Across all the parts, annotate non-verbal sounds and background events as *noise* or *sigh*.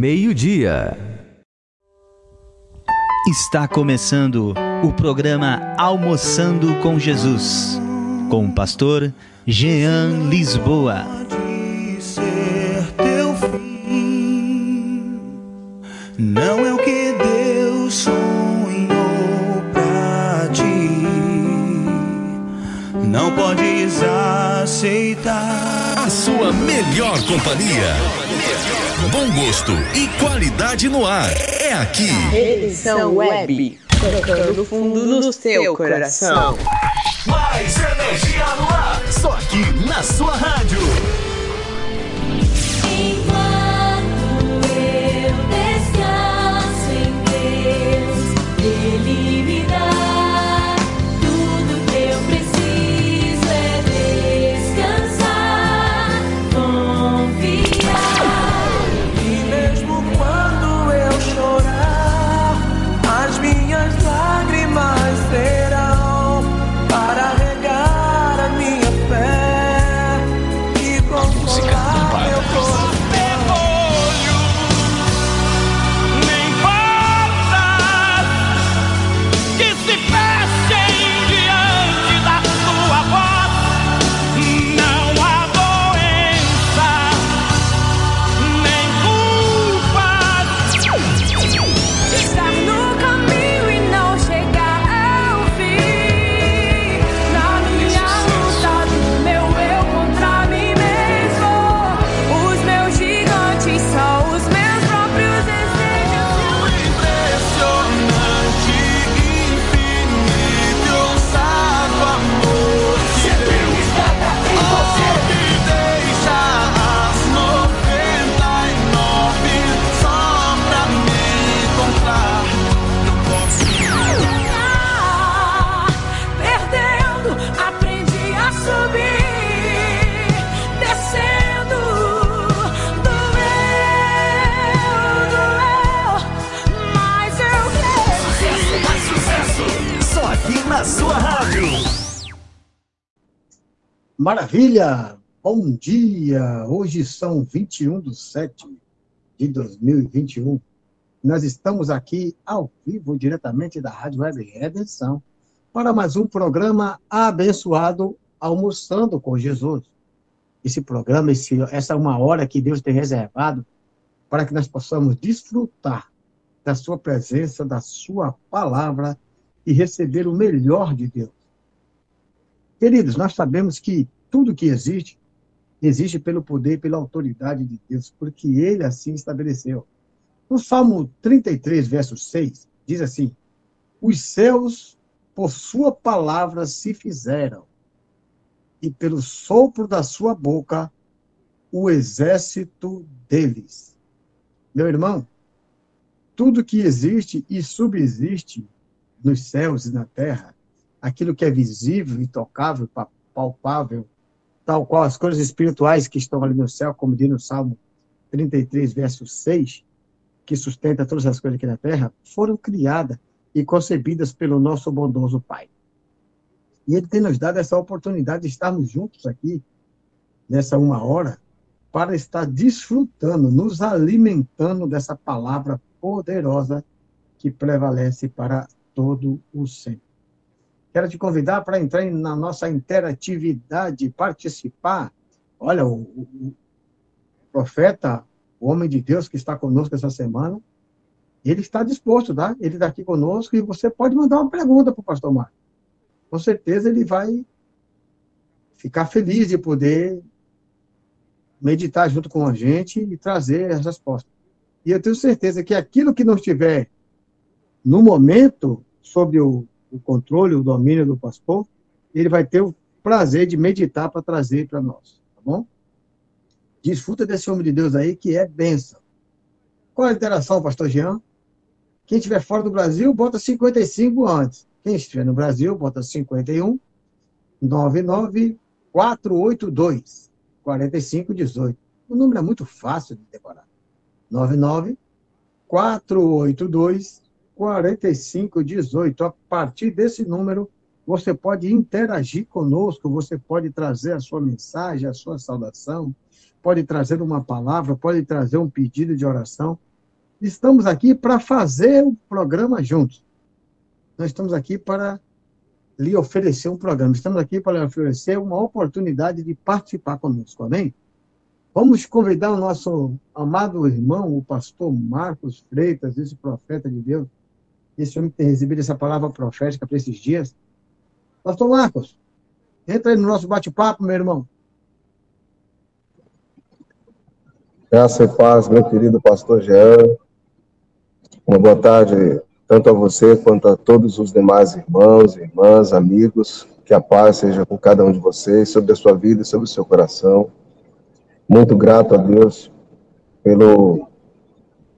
meio-dia. Está começando o programa Almoçando com Jesus, com o pastor Jean Lisboa. Não é o que Deus sonhou pra ti. Não podes aceitar. A sua melhor companhia. Bom gosto e qualidade no ar. É aqui. Edição Web. Tocando fundo no seu coração. Mais energia no ar. Só aqui na sua rádio. Maravilha! Bom dia! Hoje são 21 de 7 de 2021. Nós estamos aqui ao vivo, diretamente da Rádio Web Redenção, para mais um programa abençoado Almoçando com Jesus. Esse programa, esse, essa é uma hora que Deus tem reservado para que nós possamos desfrutar da Sua presença, da Sua palavra e receber o melhor de Deus. Queridos, nós sabemos que tudo que existe, existe pelo poder e pela autoridade de Deus, porque Ele assim estabeleceu. No Salmo 33, verso 6, diz assim: Os céus, por Sua palavra, se fizeram, e pelo sopro da Sua boca, o exército deles. Meu irmão, tudo que existe e subsiste nos céus e na terra, aquilo que é visível, intocável, pa- palpável, tal qual as coisas espirituais que estão ali no céu, como diz no Salmo 33, verso 6, que sustenta todas as coisas aqui na terra, foram criadas e concebidas pelo nosso bondoso Pai. E Ele tem nos dado essa oportunidade de estarmos juntos aqui, nessa uma hora, para estar desfrutando, nos alimentando dessa palavra poderosa que prevalece para todo o sempre. Quero te convidar para entrar na nossa interatividade, participar. Olha, o, o- profeta, o homem de Deus que está conosco essa semana, ele está disposto, tá? Ele está aqui conosco e você pode mandar uma pergunta para o pastor Marcos. Com certeza ele vai ficar feliz de poder meditar junto com a gente e trazer as respostas. E eu tenho certeza que aquilo que não estiver no momento sob o, o controle, o domínio do pastor, ele vai ter o prazer de meditar para trazer para nós, tá bom? Desfruta desse homem de Deus aí que é bênção. Qual a interação, pastor Jean? Quem estiver fora do Brasil, bota 55 antes. Quem estiver no Brasil, bota 51 99 482 4518. O número é muito fácil de decorar. 99 482 4518. A partir desse número, você pode interagir conosco, você pode trazer a sua mensagem, a sua saudação, pode trazer uma palavra, pode trazer um pedido de oração. estamos aqui para fazer o programa juntos. Nós estamos aqui para lhe oferecer um programa. Estamos aqui para lhe oferecer uma oportunidade de participar conosco, amém? Vamos convidar o nosso amado irmão, o pastor Marcos Freitas, esse profeta de Deus, esse homem que tem recebido essa palavra profética para esses dias. Pastor Marcos, entra aí no nosso bate-papo, meu irmão. Graça e paz, meu querido pastor Jean. Uma boa tarde tanto a você quanto a todos os demais irmãos, irmãs, amigos. Que a paz seja com cada um de vocês, sobre a sua vida e sobre o seu coração. Muito grato a Deus pelo,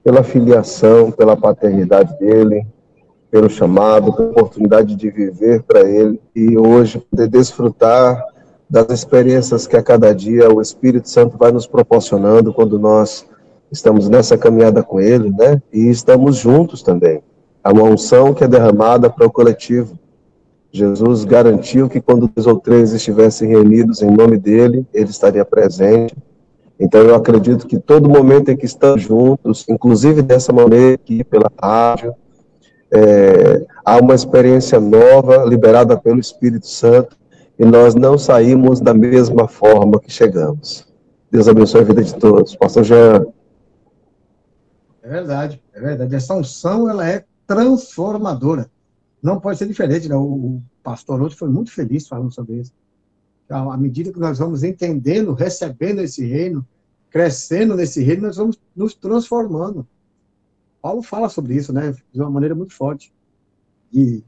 pela filiação, pela paternidade dele, pelo chamado, pela oportunidade de viver para ele e hoje poder desfrutar das experiências que a cada dia o Espírito Santo vai nos proporcionando quando nós estamos nessa caminhada com ele, né? E estamos juntos também. Há uma unção que é derramada para o coletivo. Jesus garantiu que quando dois ou três estivessem reunidos em nome dele, ele estaria presente. Então eu acredito que todo momento em que estamos juntos, inclusive dessa maneira aqui pela rádio, é, há uma experiência nova liberada pelo Espírito Santo e nós não saímos da mesma forma que chegamos. Deus abençoe a vida de todos. Pastor Jean. É verdade, é verdade. Essa unção, ela é transformadora. Não pode ser diferente, né? O pastor Outro foi muito feliz falando sobre isso. À medida que nós vamos entendendo, recebendo esse reino, crescendo nesse reino, nós vamos nos transformando. Paulo fala sobre isso, né, de uma maneira muito forte. E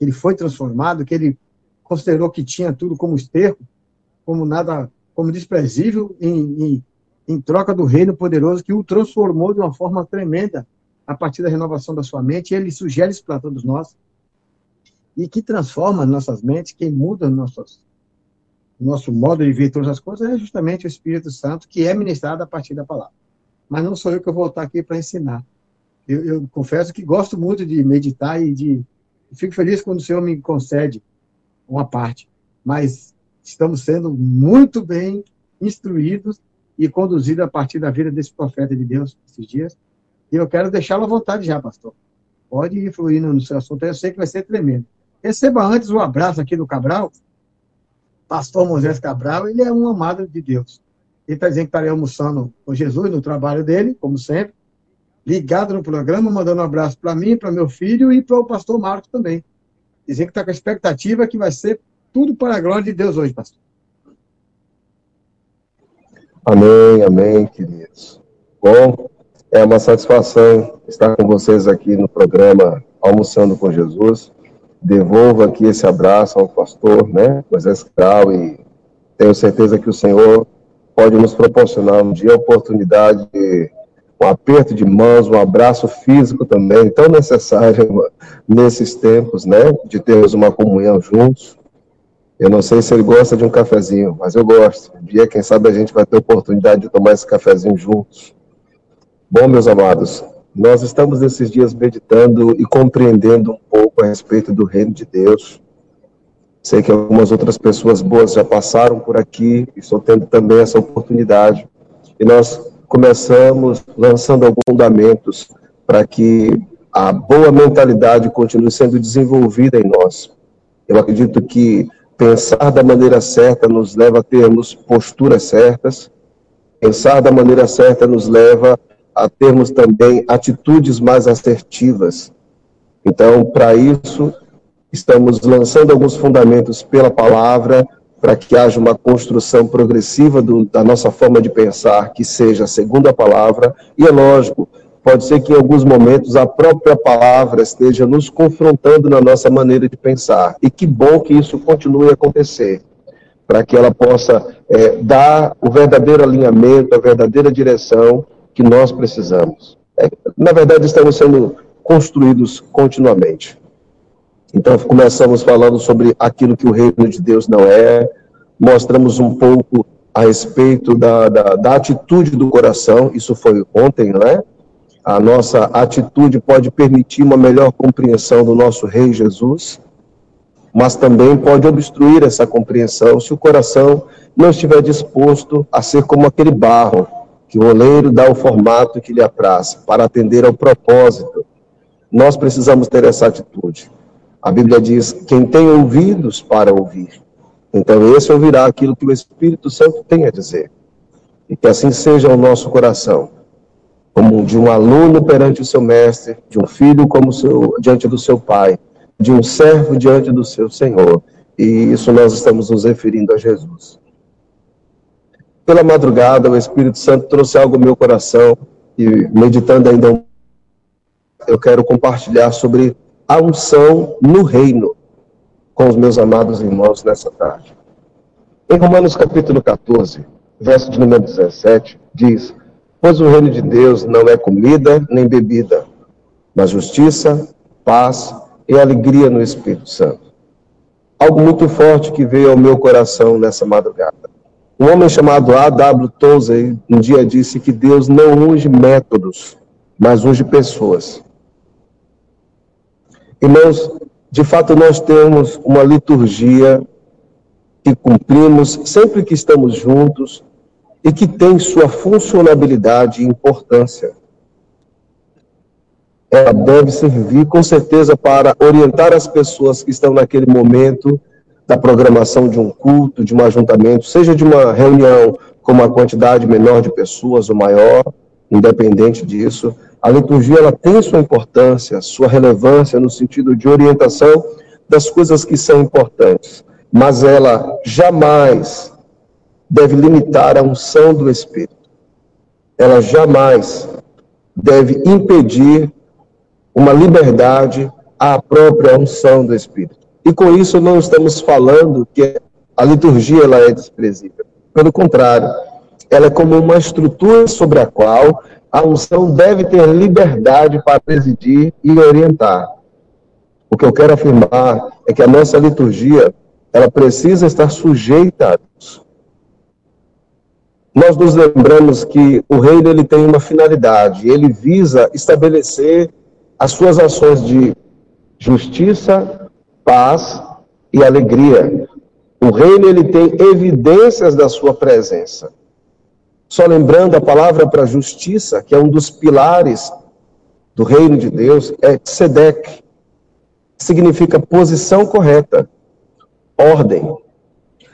ele foi transformado, que ele considerou que tinha tudo como esterco, como nada, como desprezível, em, em, em troca do reino poderoso que o transformou de uma forma tremenda a partir da renovação da sua mente. Ele sugere isso para todos nós e que transforma nossas mentes, quem muda nossas, nosso modo de ver todas as coisas é justamente o Espírito Santo, que é ministrado a partir da palavra mas não sou eu que vou voltar aqui para ensinar. Eu, eu, confesso que gosto muito de meditar e de fico feliz quando o Senhor me concede uma parte, mas estamos sendo muito bem instruídos e conduzidos a partir da vida desse profeta de Deus esses dias. E eu quero deixá-lo à vontade já, pastor. Pode ir fluindo no seu assunto, eu sei que vai ser tremendo. Receba antes o um abraço aqui do Cabral. Pastor Moisés Cabral, ele é um amado de Deus. Ele está dizendo que estaria almoçando com Jesus no trabalho dele, como sempre, ligado no programa, mandando um abraço para mim, para meu filho e para o pastor Marcos também. Dizendo que está com a expectativa que vai ser tudo para a glória de Deus hoje, pastor. Amém, amém, queridos. Bom, é uma satisfação estar com vocês aqui no programa Almoçando com Jesus. Devolvo aqui esse abraço ao pastor, né, Moisés Cal, e tenho certeza que o Senhor pode nos proporcionar um dia a oportunidade de um aperto de mãos, um abraço físico também, tão necessário *laughs* nesses tempos, né, de termos uma comunhão juntos. Eu não sei se ele gosta de um cafezinho, mas eu gosto. Um dia, quem sabe, a gente vai ter oportunidade de tomar esse cafezinho juntos. Bom, meus amados, nós estamos nesses dias meditando e compreendendo um pouco a respeito do reino de Deus. Sei que algumas outras pessoas boas já passaram por aqui e estou tendo também essa oportunidade. E nós começamos lançando alguns fundamentos para que a boa mentalidade continue sendo desenvolvida em nós. Eu acredito que pensar da maneira certa nos leva a termos posturas certas, pensar da maneira certa nos leva a termos também atitudes mais assertivas. Então, para isso, Estamos lançando alguns fundamentos pela palavra para que haja uma construção progressiva do, da nossa forma de pensar, que seja segundo a palavra, e é lógico, pode ser que em alguns momentos a própria palavra esteja nos confrontando na nossa maneira de pensar. E que bom que isso continue a acontecer, para que ela possa é, dar o verdadeiro alinhamento, a verdadeira direção que nós precisamos. É, na verdade, estamos sendo construídos continuamente. Então, começamos falando sobre aquilo que o reino de Deus não é, mostramos um pouco a respeito da, da, da atitude do coração, isso foi ontem, não é? A nossa atitude pode permitir uma melhor compreensão do nosso Rei Jesus, mas também pode obstruir essa compreensão se o coração não estiver disposto a ser como aquele barro que o oleiro dá o formato que lhe apraz para atender ao propósito. Nós precisamos ter essa atitude. A Bíblia diz: quem tem ouvidos para ouvir, então esse ouvirá aquilo que o Espírito Santo tem a dizer. E que assim seja o nosso coração, como de um aluno perante o seu mestre, de um filho como seu, diante do seu pai, de um servo diante do seu Senhor. E isso nós estamos nos referindo a Jesus. Pela madrugada, o Espírito Santo trouxe algo ao meu coração e meditando ainda eu quero compartilhar sobre a unção no reino com os meus amados irmãos nessa tarde. Em Romanos capítulo 14, verso de número 17, diz: Pois o reino de Deus não é comida nem bebida, mas justiça, paz e alegria no Espírito Santo. Algo muito forte que veio ao meu coração nessa madrugada. Um homem chamado A.W. Tozer um dia disse que Deus não unge métodos, mas unge pessoas. Irmãos, de fato nós temos uma liturgia que cumprimos sempre que estamos juntos e que tem sua funcionalidade e importância. Ela deve servir com certeza para orientar as pessoas que estão naquele momento da programação de um culto, de um ajuntamento, seja de uma reunião com uma quantidade menor de pessoas ou maior, independente disso, a liturgia ela tem sua importância, sua relevância no sentido de orientação das coisas que são importantes, mas ela jamais deve limitar a unção do Espírito. Ela jamais deve impedir uma liberdade à própria unção do Espírito. E com isso não estamos falando que a liturgia ela é desprezível. Pelo contrário, ela é como uma estrutura sobre a qual a unção deve ter liberdade para presidir e orientar. O que eu quero afirmar é que a nossa liturgia, ela precisa estar sujeita a Deus. Nós nos lembramos que o reino ele tem uma finalidade, ele visa estabelecer as suas ações de justiça, paz e alegria. O reino ele tem evidências da sua presença. Só lembrando a palavra para justiça, que é um dos pilares do reino de Deus, é tzedek, significa posição correta, ordem.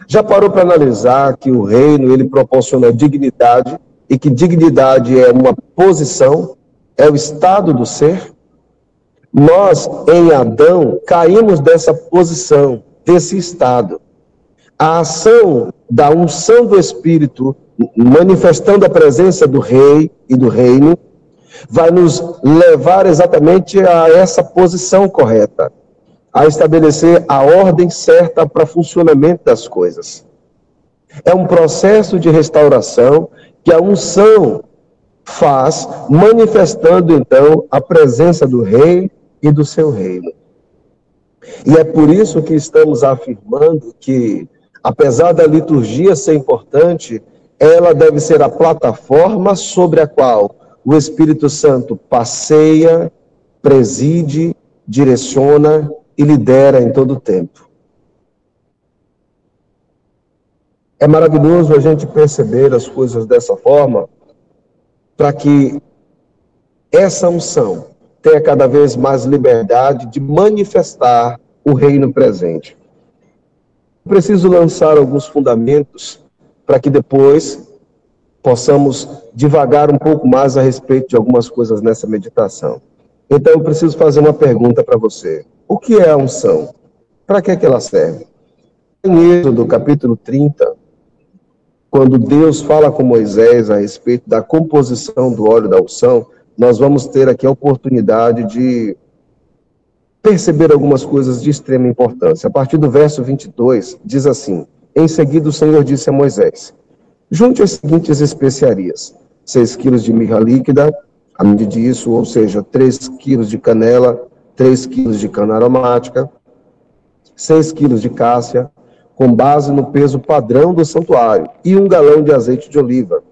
Já parou para analisar que o reino ele proporciona dignidade e que dignidade é uma posição, é o estado do ser? Nós, em Adão, caímos dessa posição, desse estado. A ação da unção do Espírito manifestando a presença do rei e do reino, vai nos levar exatamente a essa posição correta, a estabelecer a ordem certa para funcionamento das coisas. É um processo de restauração que a unção faz, manifestando então a presença do rei e do seu reino. E é por isso que estamos afirmando que, apesar da liturgia ser importante, ela deve ser a plataforma sobre a qual o Espírito Santo passeia, preside, direciona e lidera em todo o tempo. É maravilhoso a gente perceber as coisas dessa forma, para que essa unção tenha cada vez mais liberdade de manifestar o reino presente. Preciso lançar alguns fundamentos para que depois possamos divagar um pouco mais a respeito de algumas coisas nessa meditação. Então, eu preciso fazer uma pergunta para você. O que é a unção? Para que, é que ela serve? Em Êxodo, capítulo 30, quando Deus fala com Moisés a respeito da composição do óleo da unção, nós vamos ter aqui a oportunidade de perceber algumas coisas de extrema importância. A partir do verso 22, diz assim: em seguida, o Senhor disse a Moisés: Junte as seguintes especiarias: 6 quilos de mirra líquida, a medida disso, ou seja, 3 quilos de canela, 3 quilos de cana aromática, 6 quilos de cássia, com base no peso padrão do santuário, e um galão de azeite de oliva.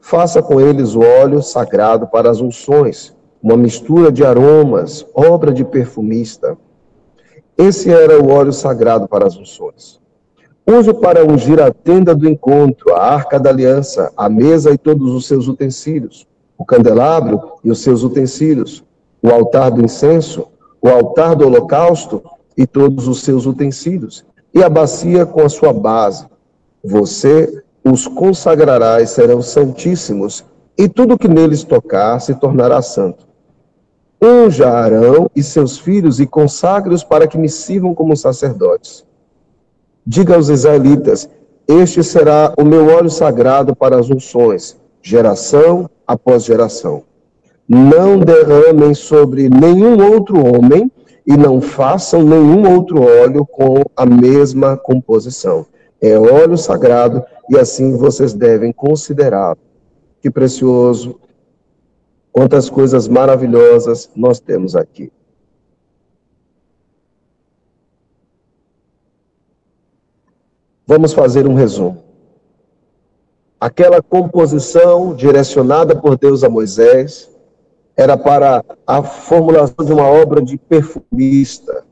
Faça com eles o óleo sagrado para as unções, uma mistura de aromas, obra de perfumista. Esse era o óleo sagrado para as unções. Uso para ungir a tenda do encontro, a arca da aliança, a mesa e todos os seus utensílios, o candelabro e os seus utensílios, o altar do incenso, o altar do holocausto e todos os seus utensílios, e a bacia com a sua base. Você os consagrará e serão santíssimos, e tudo que neles tocar se tornará santo. Unja Arão e seus filhos e consagre-os para que me sirvam como sacerdotes. Diga aos israelitas: Este será o meu óleo sagrado para as unções, geração após geração. Não derramem sobre nenhum outro homem e não façam nenhum outro óleo com a mesma composição. É óleo sagrado e assim vocês devem considerá-lo. Que precioso, quantas coisas maravilhosas nós temos aqui. Vamos fazer um resumo. Aquela composição direcionada por Deus a Moisés era para a formulação de uma obra de perfumista,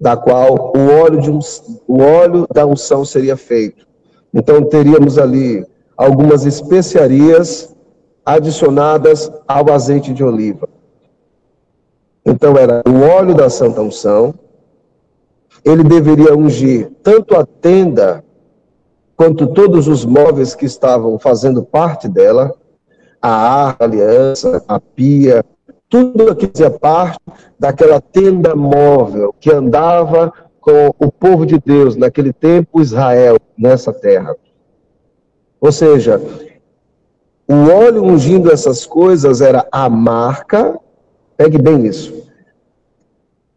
da qual o óleo, de um, o óleo da unção seria feito. Então teríamos ali algumas especiarias adicionadas ao azeite de oliva. Então era o óleo da santa unção. Ele deveria ungir tanto a tenda quanto todos os móveis que estavam fazendo parte dela, a arca, a aliança, a pia, tudo que fazia parte daquela tenda móvel que andava com o povo de Deus, naquele tempo Israel, nessa terra. Ou seja, o óleo ungindo essas coisas era a marca, pegue bem isso,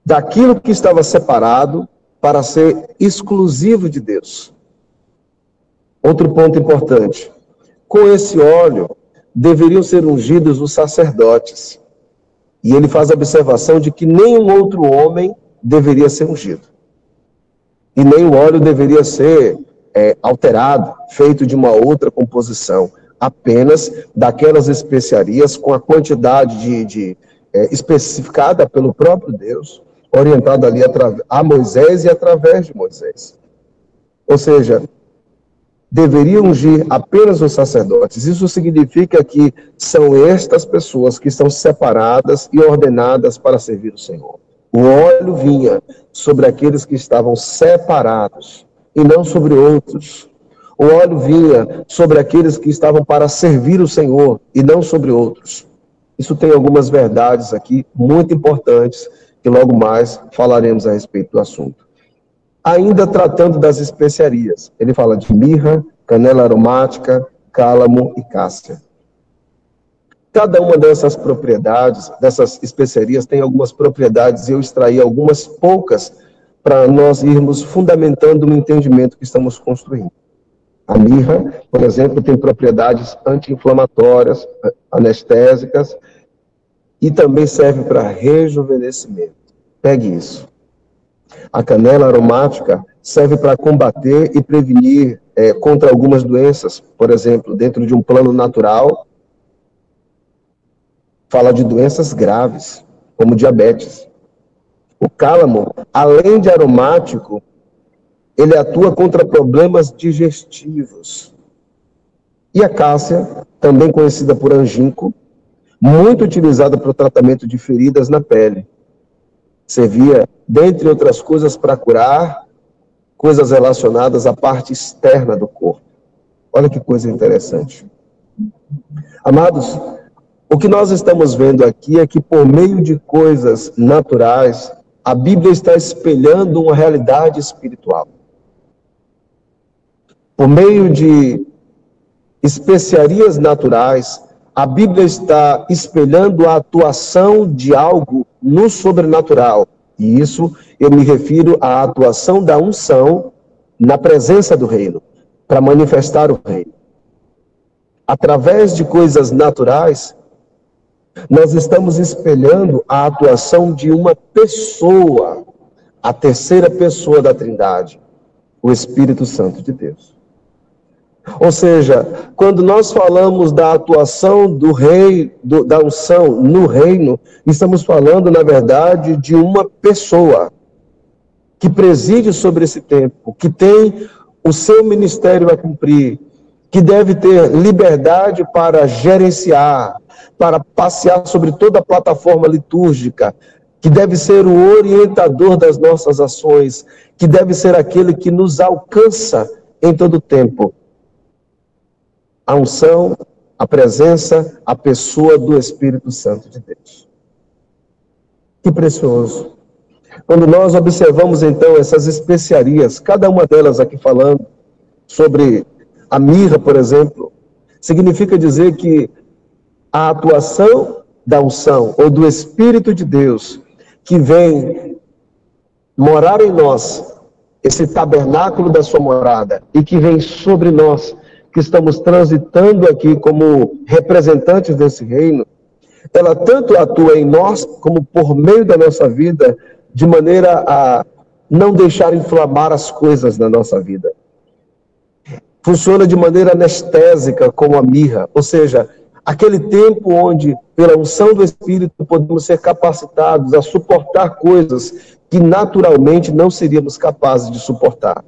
daquilo que estava separado para ser exclusivo de Deus. Outro ponto importante: com esse óleo deveriam ser ungidos os sacerdotes. E ele faz a observação de que nenhum outro homem deveria ser ungido. E nem o óleo deveria ser é, alterado, feito de uma outra composição, apenas daquelas especiarias com a quantidade de, de é, especificada pelo próprio Deus, orientada ali a Moisés e através de Moisés. Ou seja, deveria ungir apenas os sacerdotes. Isso significa que são estas pessoas que estão separadas e ordenadas para servir o Senhor. O óleo vinha sobre aqueles que estavam separados e não sobre outros. O óleo vinha sobre aqueles que estavam para servir o Senhor e não sobre outros. Isso tem algumas verdades aqui muito importantes que logo mais falaremos a respeito do assunto ainda tratando das especiarias. Ele fala de mirra, canela aromática, cálamo e cássia. Cada uma dessas propriedades, dessas especiarias, tem algumas propriedades, e eu extraí algumas poucas para nós irmos fundamentando no entendimento que estamos construindo. A mirra, por exemplo, tem propriedades anti-inflamatórias, anestésicas, e também serve para rejuvenescimento. Pegue isso. A canela aromática serve para combater e prevenir é, contra algumas doenças, por exemplo, dentro de um plano natural, fala de doenças graves, como diabetes. O cálamo, além de aromático, ele atua contra problemas digestivos. E a cássia, também conhecida por anginco, muito utilizada para o tratamento de feridas na pele. Servia, dentre outras coisas, para curar coisas relacionadas à parte externa do corpo. Olha que coisa interessante. Amados, o que nós estamos vendo aqui é que, por meio de coisas naturais, a Bíblia está espelhando uma realidade espiritual. Por meio de especiarias naturais, a Bíblia está espelhando a atuação de algo no sobrenatural. E isso eu me refiro à atuação da unção na presença do reino, para manifestar o reino. Através de coisas naturais, nós estamos espelhando a atuação de uma pessoa, a terceira pessoa da Trindade, o Espírito Santo de Deus. Ou seja, quando nós falamos da atuação do rei, do, da unção no reino, estamos falando, na verdade, de uma pessoa que preside sobre esse tempo, que tem o seu ministério a cumprir, que deve ter liberdade para gerenciar, para passear sobre toda a plataforma litúrgica, que deve ser o orientador das nossas ações, que deve ser aquele que nos alcança em todo o tempo. A unção, a presença, a pessoa do Espírito Santo de Deus. Que precioso. Quando nós observamos então essas especiarias, cada uma delas aqui falando sobre a mirra, por exemplo, significa dizer que a atuação da unção ou do Espírito de Deus que vem morar em nós, esse tabernáculo da sua morada, e que vem sobre nós, que estamos transitando aqui como representantes desse reino, ela tanto atua em nós, como por meio da nossa vida, de maneira a não deixar inflamar as coisas na nossa vida. Funciona de maneira anestésica, como a mirra, ou seja, aquele tempo onde, pela unção do Espírito, podemos ser capacitados a suportar coisas que naturalmente não seríamos capazes de suportar.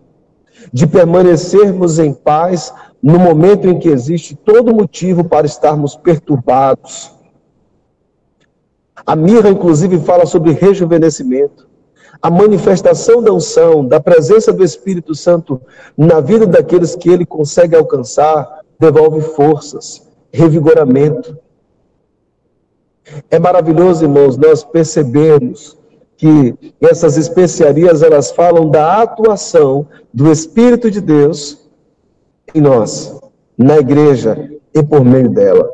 De permanecermos em paz no momento em que existe todo motivo para estarmos perturbados, a mirra, inclusive, fala sobre rejuvenescimento. A manifestação da unção, da presença do Espírito Santo na vida daqueles que ele consegue alcançar, devolve forças, revigoramento. É maravilhoso, irmãos, nós percebermos que essas especiarias, elas falam da atuação do Espírito de Deus em nós, na igreja e por meio dela.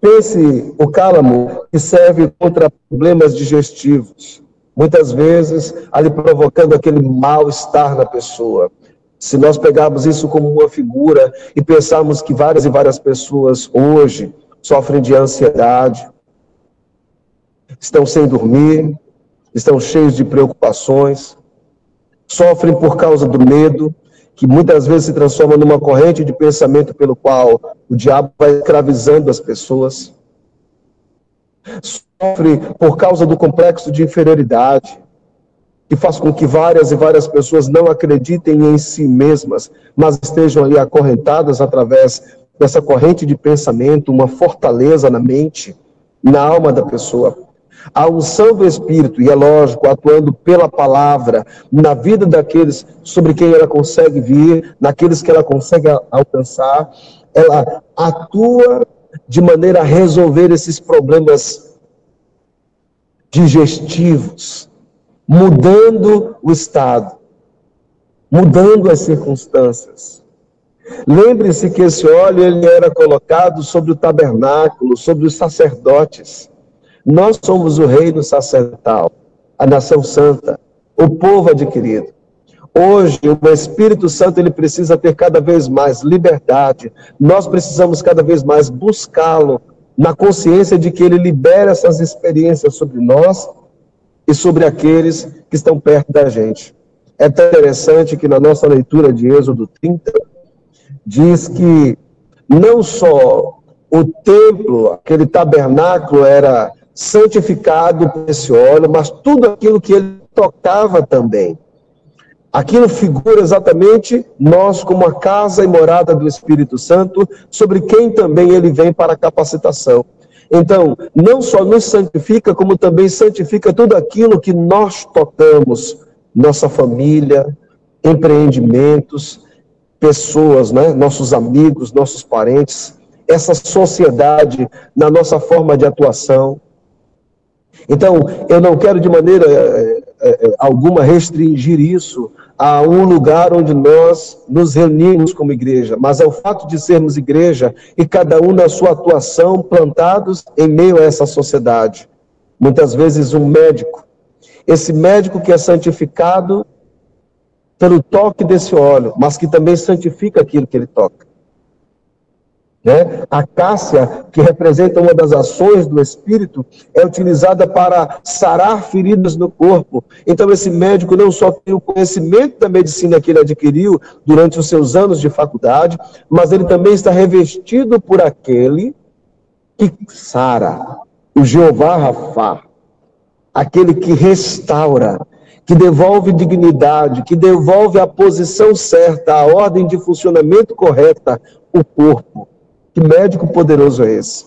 Pense o cálamo que serve contra problemas digestivos, muitas vezes ali provocando aquele mal-estar na pessoa. Se nós pegarmos isso como uma figura e pensarmos que várias e várias pessoas hoje sofrem de ansiedade, estão sem dormir, estão cheios de preocupações, sofrem por causa do medo, que muitas vezes se transforma numa corrente de pensamento pelo qual o diabo vai escravizando as pessoas. Sofre por causa do complexo de inferioridade, que faz com que várias e várias pessoas não acreditem em si mesmas, mas estejam ali acorrentadas através dessa corrente de pensamento, uma fortaleza na mente, na alma da pessoa. A unção do Espírito, e é lógico, atuando pela palavra, na vida daqueles sobre quem ela consegue vir, naqueles que ela consegue alcançar, ela atua de maneira a resolver esses problemas digestivos, mudando o estado, mudando as circunstâncias. Lembre-se que esse óleo ele era colocado sobre o tabernáculo, sobre os sacerdotes. Nós somos o reino sacerdotal, a nação santa, o povo adquirido. Hoje, o Espírito Santo ele precisa ter cada vez mais liberdade. Nós precisamos cada vez mais buscá-lo na consciência de que ele libera essas experiências sobre nós e sobre aqueles que estão perto da gente. É interessante que na nossa leitura de Êxodo 30 diz que não só o templo, aquele tabernáculo era santificado por esse óleo, mas tudo aquilo que ele tocava também. Aquilo figura exatamente nós como a casa e morada do Espírito Santo, sobre quem também ele vem para capacitação. Então, não só nos santifica, como também santifica tudo aquilo que nós tocamos, nossa família, empreendimentos, pessoas, né? nossos amigos, nossos parentes, essa sociedade na nossa forma de atuação. Então, eu não quero de maneira é, é, alguma restringir isso a um lugar onde nós nos reunimos como igreja, mas é o fato de sermos igreja e cada um na sua atuação plantados em meio a essa sociedade. Muitas vezes um médico, esse médico que é santificado pelo toque desse óleo, mas que também santifica aquilo que ele toca. Né? A cássia, que representa uma das ações do Espírito, é utilizada para sarar feridas no corpo. Então, esse médico não só tem o conhecimento da medicina que ele adquiriu durante os seus anos de faculdade, mas ele também está revestido por aquele que sara, o Jeová Rafá, aquele que restaura. que devolve dignidade, que devolve a posição certa, a ordem de funcionamento correta, o corpo. Que médico poderoso é esse?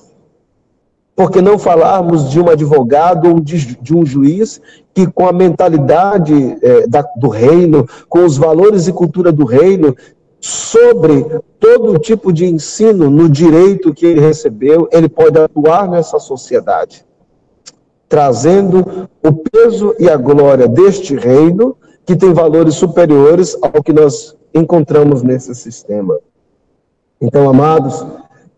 Porque não falarmos de um advogado ou de, um juiz que, com a mentalidade é, da, do reino, com os valores e cultura do reino, sobre todo tipo de ensino no direito que ele recebeu, ele pode atuar nessa sociedade, trazendo o peso e a glória deste reino, que tem valores superiores ao que nós encontramos nesse sistema. Então, amados,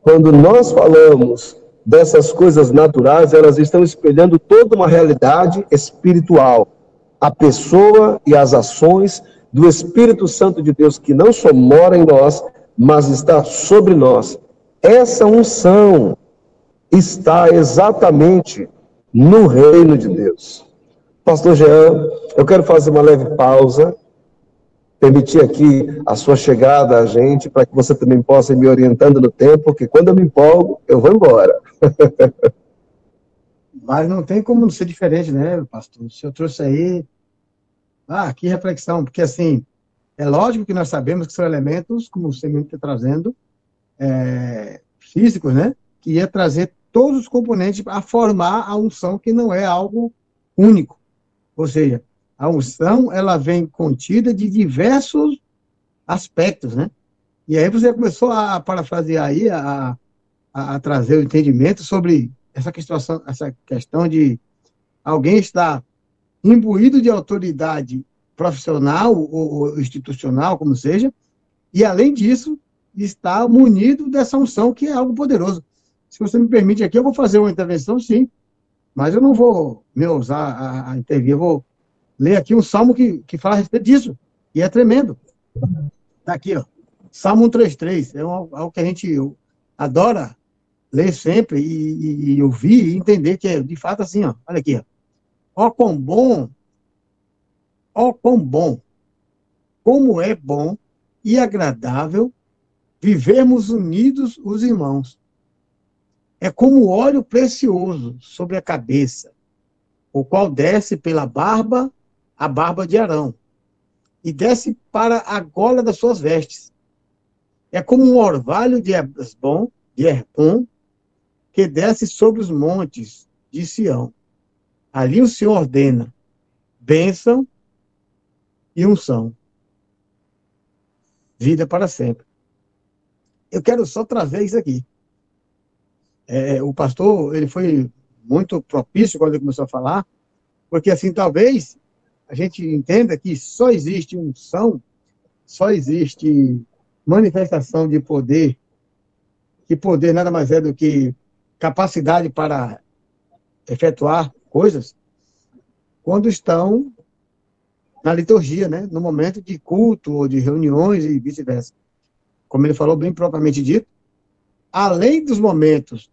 quando nós falamos dessas coisas naturais, elas estão espelhando toda uma realidade espiritual. A pessoa e as ações do Espírito Santo de Deus que não só mora em nós, mas está sobre nós. Essa unção está exatamente no reino de Deus. Pastor Jean, eu quero fazer uma leve pausa, permitir aqui a sua chegada a gente, para que você também possa ir me orientando no tempo, porque quando eu me empolgo, eu vou embora. *laughs* Mas não tem como ser diferente, né, pastor? Se eu trouxe aí ah, que reflexão, porque assim, é lógico que nós sabemos que são elementos, como você mesmo está trazendo, é, físicos, né? Que ia trazer todos os componentes a formar a unção, que não é algo único. Ou seja, a unção, ela vem contida de diversos aspectos, né? E aí você começou a parafrasear aí, a, a, a trazer o entendimento sobre essa questão, essa questão de alguém estar imbuído de autoridade profissional ou institucional, como seja, e além disso, está munido dessa unção que é algo poderoso. Se você me permite aqui, eu vou fazer uma intervenção, sim, mas eu não vou me ousar a, a intervir, eu vou ler aqui um salmo que, que fala a respeito disso, e é tremendo. Está aqui, ó. Salmo 133, é algo que a gente adora ler sempre e, e, e, ouvir e entender que é de fato assim, ó. Olha aqui, ó. Ó quão bom, ó quão bom, como é bom e agradável vivermos unidos os irmãos. É como óleo precioso sobre a cabeça, o qual desce pela barba, a barba de Arão, e desce para a gola das suas vestes. É como um orvalho de Esbom, de Herpon, que desce sobre os montes de Sião. Ali o Senhor ordena bênção e unção. Vida para sempre. Eu quero só trazer isso aqui. É, o pastor, ele foi muito propício quando ele começou a falar, porque assim, talvez a gente entenda que só existe unção, só existe manifestação de poder, que poder nada mais é do que capacidade para efetuar coisas quando estão na liturgia, né? no momento de culto ou de reuniões e vice-versa. Como ele falou bem propriamente dito, além dos momentos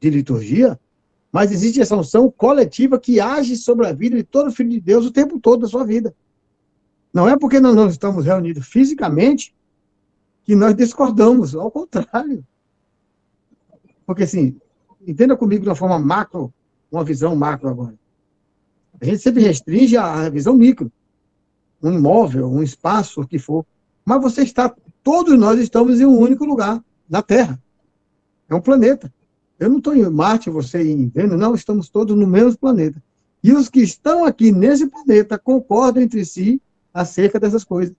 de liturgia, mas existe essa unção coletiva que age sobre a vida de todo filho de Deus o tempo todo da sua vida. Não é porque nós não estamos reunidos fisicamente que nós discordamos, ao contrário. Porque, assim, entenda comigo de uma forma macro, uma visão macro agora. A gente sempre restringe a visão micro. Um imóvel, um espaço, o que for. Mas você está, todos nós estamos em um único lugar, na Terra. É um planeta. Eu não estou em Marte, você em Vênus, não, estamos todos no mesmo planeta. E os que estão aqui nesse planeta concordam entre si acerca dessas coisas.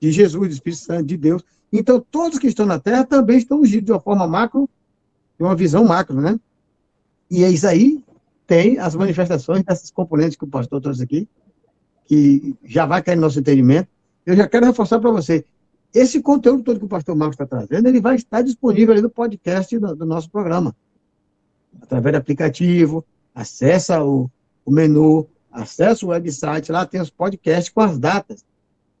De Jesus, do Espírito Santo, de Deus. Então, todos que estão na Terra também estão ungidos de uma forma macro, de uma visão macro, né? E é isso aí tem as manifestações dessas componentes que o pastor trouxe aqui, que já vai cair no nosso entendimento. Eu já quero reforçar para você, esse conteúdo todo que o pastor Marcos está trazendo, ele vai estar disponível ali no podcast do, do nosso programa. Através do aplicativo, acessa o, o menu, acessa o website, lá tem os podcasts com as datas.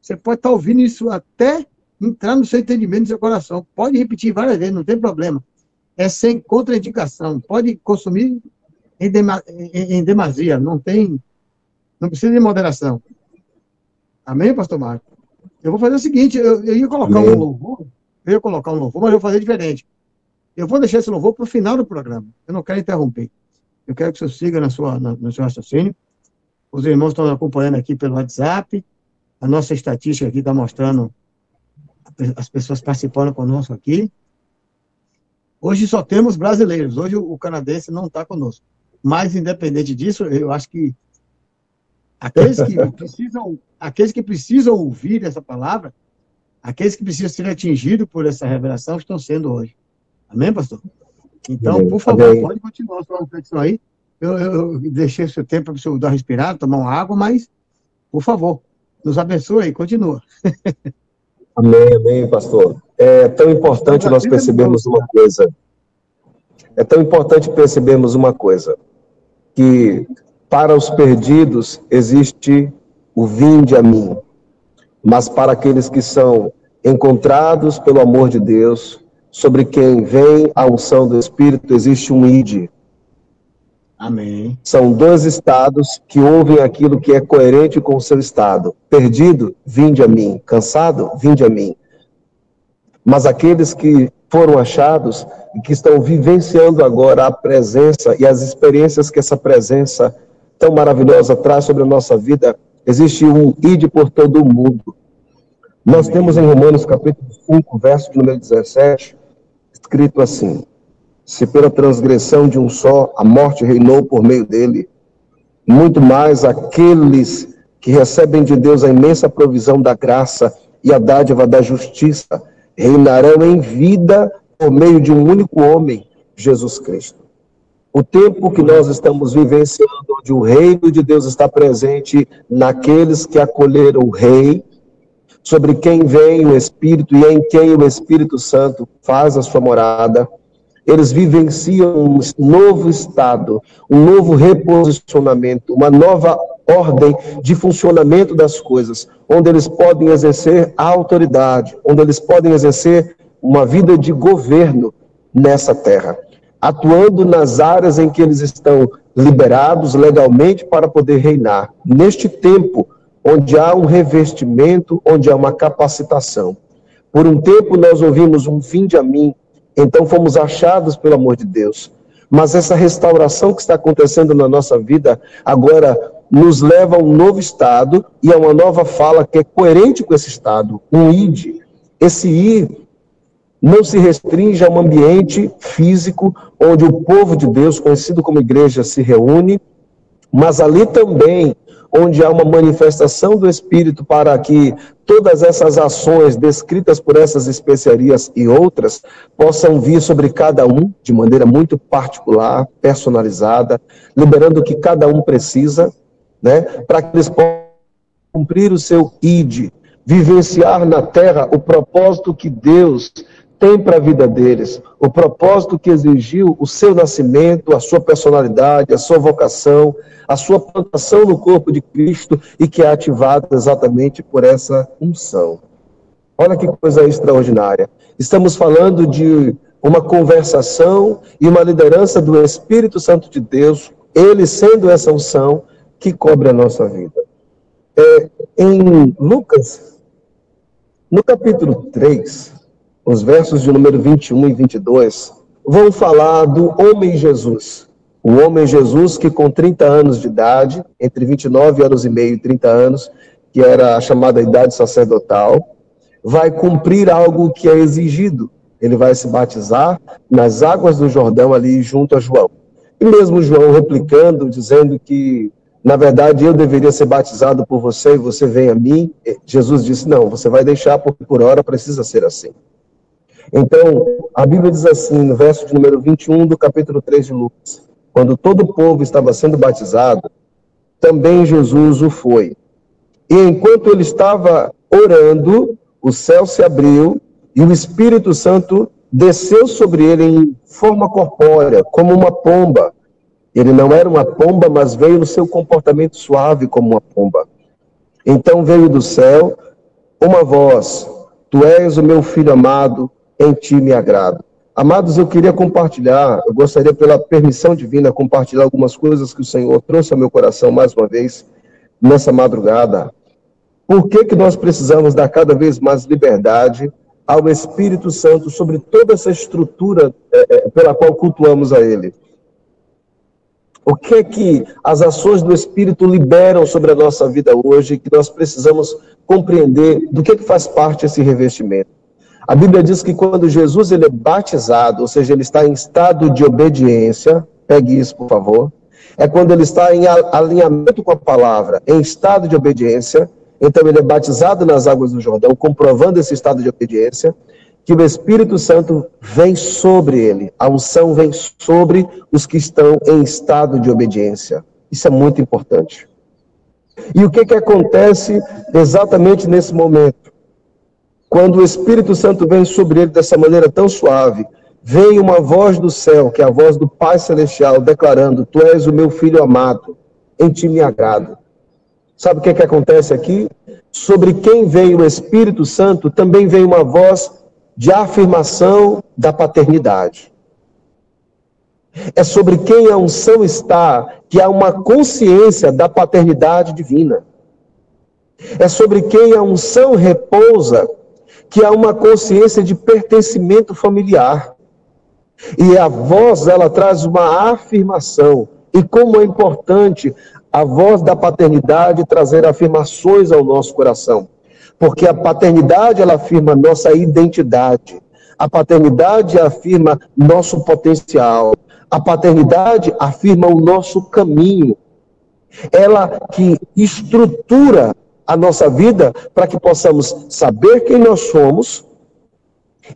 Você pode estar tá ouvindo isso até entrar no seu entendimento, no seu coração. Pode repetir várias vezes, não tem problema. É sem contraindicação. Pode consumir em, dema, em, em demasia, não tem, não precisa de moderação. Amém, pastor Marco? Eu vou fazer o seguinte, eu, eu ia colocar Amém. um louvor, eu ia colocar um louvor, mas eu vou fazer diferente. Eu vou deixar esse louvor para o final do programa. Eu não quero interromper. Eu quero que você siga na sua, na, no seu raciocínio. Os irmãos estão acompanhando aqui pelo WhatsApp. A nossa estatística aqui está mostrando as pessoas participando conosco aqui. Hoje só temos brasileiros. Hoje o canadense não está conosco. Mas, independente disso, eu acho que aqueles que *laughs* precisam, aqueles que precisam ouvir essa palavra, aqueles que precisam ser atingidos por essa revelação, estão sendo hoje. Amém, pastor? Então, por favor, Amém. pode continuar a sua reflexão aí. Eu, eu, deixei o seu tempo para o senhor dar uma respirada, tomar uma água, mas, por favor, nos abençoe e continua. *laughs* Amém, amém, pastor. É tão importante nós percebermos uma coisa. É tão importante percebermos uma coisa. Que para os perdidos existe o vinde a mim. Mas para aqueles que são encontrados pelo amor de Deus, sobre quem vem a unção do Espírito, existe um ide. Amém. São dois estados que ouvem aquilo que é coerente com o seu estado. Perdido, vinde a mim. Cansado, vinde a mim. Mas aqueles que foram achados e que estão vivenciando agora a presença e as experiências que essa presença tão maravilhosa traz sobre a nossa vida, existe um ide por todo o mundo. Nós temos em Romanos capítulo 5, verso número 17, escrito assim: Se pela transgressão de um só a morte reinou por meio dele, muito mais aqueles que recebem de Deus a imensa provisão da graça e a dádiva da justiça reinarão em vida por meio de um único homem, Jesus Cristo. O tempo que nós estamos vivenciando, onde o reino de Deus está presente naqueles que acolheram o rei, sobre quem vem o Espírito e em quem o Espírito Santo faz a sua morada, eles vivenciam um novo estado, um novo reposicionamento, uma nova ordem de funcionamento das coisas, onde eles podem exercer a autoridade, onde eles podem exercer uma vida de governo nessa terra, atuando nas áreas em que eles estão liberados legalmente para poder reinar. Neste tempo, onde há um revestimento, onde há uma capacitação. Por um tempo nós ouvimos um vinde a mim, então fomos achados pelo amor de Deus. Mas essa restauração que está acontecendo na nossa vida agora nos leva a um novo estado e a uma nova fala que é coerente com esse estado, um id. Esse ir não se restringe a um ambiente físico onde o povo de Deus, conhecido como igreja, se reúne, mas ali também onde há uma manifestação do Espírito para que todas essas ações descritas por essas especiarias e outras possam vir sobre cada um de maneira muito particular, personalizada, liberando o que cada um precisa, né, para que eles possam cumprir o seu id, vivenciar na terra o propósito que Deus tem para a vida deles, o propósito que exigiu o seu nascimento, a sua personalidade, a sua vocação, a sua plantação no corpo de Cristo e que é ativada exatamente por essa unção. Olha que coisa extraordinária. Estamos falando de uma conversação e uma liderança do Espírito Santo de Deus, ele sendo essa unção que cobre a nossa vida. É, em Lucas, no capítulo 3, os versos de número 21 e 22, vão falar do homem Jesus. O homem Jesus que com 30 anos de idade, entre 29 anos e meio e 30 anos, que era a chamada idade sacerdotal, vai cumprir algo que é exigido. Ele vai se batizar nas águas do Jordão ali junto a João. E mesmo João replicando, dizendo que, na verdade, eu deveria ser batizado por você e você vem a mim, Jesus disse, não, você vai deixar porque por hora precisa ser assim. Então, a Bíblia diz assim, no verso de número 21 do capítulo 3 de Lucas, quando todo o povo estava sendo batizado, também Jesus o foi. E enquanto ele estava orando, o céu se abriu e o Espírito Santo desceu sobre ele em forma corpórea, como uma pomba. Ele não era uma pomba, mas veio no seu comportamento suave como uma pomba. Então veio do céu uma voz: Tu és o meu filho amado, em ti me agrado. Amados, eu queria compartilhar, eu gostaria, pela permissão divina, compartilhar algumas coisas que o Senhor trouxe ao meu coração mais uma vez nessa madrugada. Por que, que nós precisamos dar cada vez mais liberdade ao Espírito Santo sobre toda essa estrutura é, é, pela qual cultuamos a Ele? O que é que as ações do Espírito liberam sobre a nossa vida hoje que nós precisamos compreender do que, é que faz parte esse revestimento? A Bíblia diz que quando Jesus ele é batizado, ou seja, ele está em estado de obediência, pegue isso, por favor, é quando ele está em alinhamento com a palavra, em estado de obediência, então ele é batizado nas águas do Jordão, comprovando esse estado de obediência, que o Espírito Santo vem sobre ele, a unção vem sobre os que estão em estado de obediência. Isso é muito importante. E o que, que acontece exatamente nesse momento? Quando o Espírito Santo vem sobre ele dessa maneira tão suave, vem uma voz do céu, que é a voz do Pai Celestial, declarando: Tu és o meu filho amado, em ti me agrado. Sabe o que, que acontece aqui? Sobre quem vem o Espírito Santo, também vem uma voz de afirmação da paternidade. É sobre quem a unção está que há uma consciência da paternidade divina. É sobre quem a unção repousa que há uma consciência de pertencimento familiar. E a voz, ela traz uma afirmação. E como é importante a voz da paternidade trazer afirmações ao nosso coração. Porque a paternidade, ela afirma nossa identidade. A paternidade afirma nosso potencial. A paternidade afirma o nosso caminho. Ela que estrutura a nossa vida para que possamos saber quem nós somos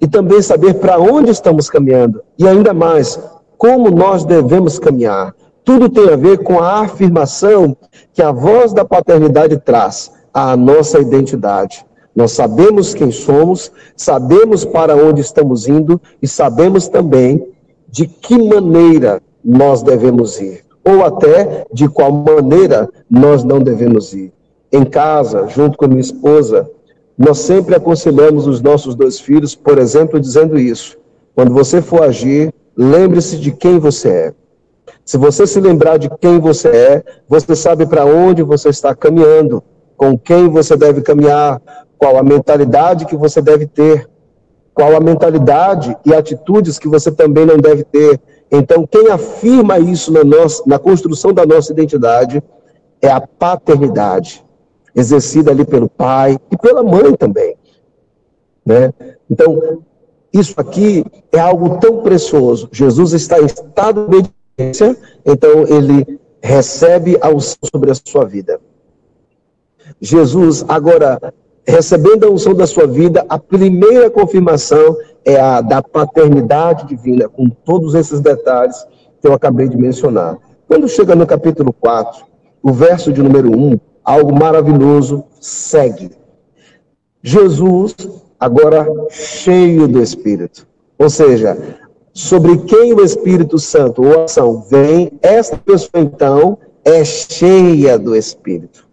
e também saber para onde estamos caminhando. E ainda mais, como nós devemos caminhar. Tudo tem a ver com a afirmação que a voz da paternidade traz à nossa identidade. Nós sabemos quem somos, sabemos para onde estamos indo e sabemos também de que maneira nós devemos ir, ou até de qual maneira nós não devemos ir. Em casa, junto com a minha esposa, nós sempre aconselhamos os nossos dois filhos, por exemplo, dizendo isso: quando você for agir, lembre-se de quem você é. Se você se lembrar de quem você é, você sabe para onde você está caminhando, com quem você deve caminhar, qual a mentalidade que você deve ter, qual a mentalidade e atitudes que você também não deve ter. Então, quem afirma isso na, nossa, na construção da nossa identidade é a paternidade exercida ali pelo pai e pela mãe também. Né? Então, isso aqui é algo tão precioso. Jesus está em estado de obediência, então ele recebe a unção sobre a sua vida. Jesus, agora, recebendo a unção da sua vida, a primeira confirmação é a da paternidade divina, com todos esses detalhes que eu acabei de mencionar. Quando chega no capítulo 4, o verso de número 1, algo maravilhoso segue. Jesus, agora cheio do Espírito. Ou seja, sobre quem o Espírito Santo ou ação vem, essa pessoa então é cheia do Espírito.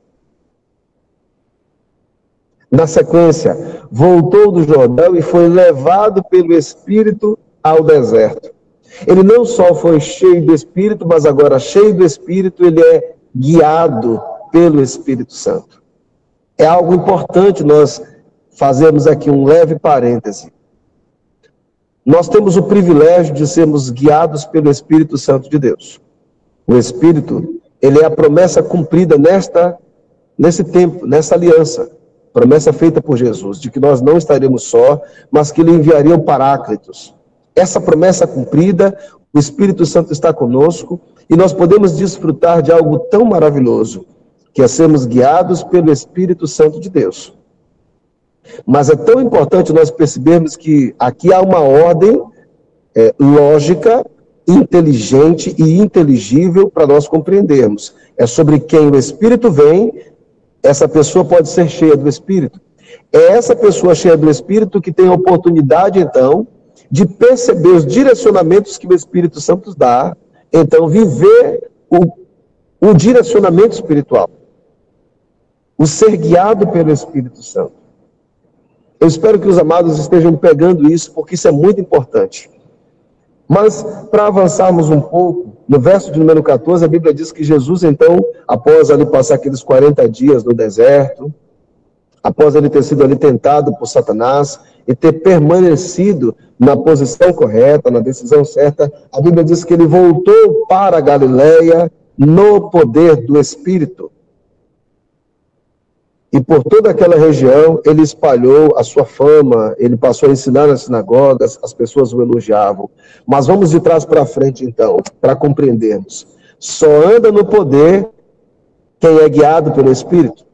Na sequência, voltou do Jordão e foi levado pelo Espírito ao deserto. Ele não só foi cheio do Espírito, mas agora cheio do Espírito, ele é guiado pelo Espírito Santo. É algo importante nós fazermos aqui um leve parêntese. Nós temos o privilégio de sermos guiados pelo Espírito Santo de Deus. O Espírito, ele é a promessa cumprida nesta nesse tempo, nessa aliança, promessa feita por Jesus, de que nós não estaremos só, mas que ele enviaria o Paráclitos. Essa promessa cumprida, o Espírito Santo está conosco e nós podemos desfrutar de algo tão maravilhoso que é sermos guiados pelo Espírito Santo de Deus. Mas é tão importante nós percebermos que aqui há uma ordem é, lógica, inteligente e inteligível para nós compreendermos. É sobre quem o Espírito vem, essa pessoa pode ser cheia do Espírito. É essa pessoa cheia do Espírito que tem a oportunidade, então, de perceber os direcionamentos que o Espírito Santo dá, então, viver o, o direcionamento espiritual o ser guiado pelo Espírito Santo. Eu espero que os amados estejam pegando isso, porque isso é muito importante. Mas, para avançarmos um pouco, no verso de número 14, a Bíblia diz que Jesus, então, após ali passar aqueles 40 dias no deserto, após ele ter sido ali tentado por Satanás e ter permanecido na posição correta, na decisão certa, a Bíblia diz que ele voltou para a Galileia no poder do Espírito. E por toda aquela região, ele espalhou a sua fama, ele passou a ensinar nas sinagogas, as pessoas o elogiavam. Mas vamos de trás para frente, então, para compreendermos. Só anda no poder quem é guiado pelo Espírito.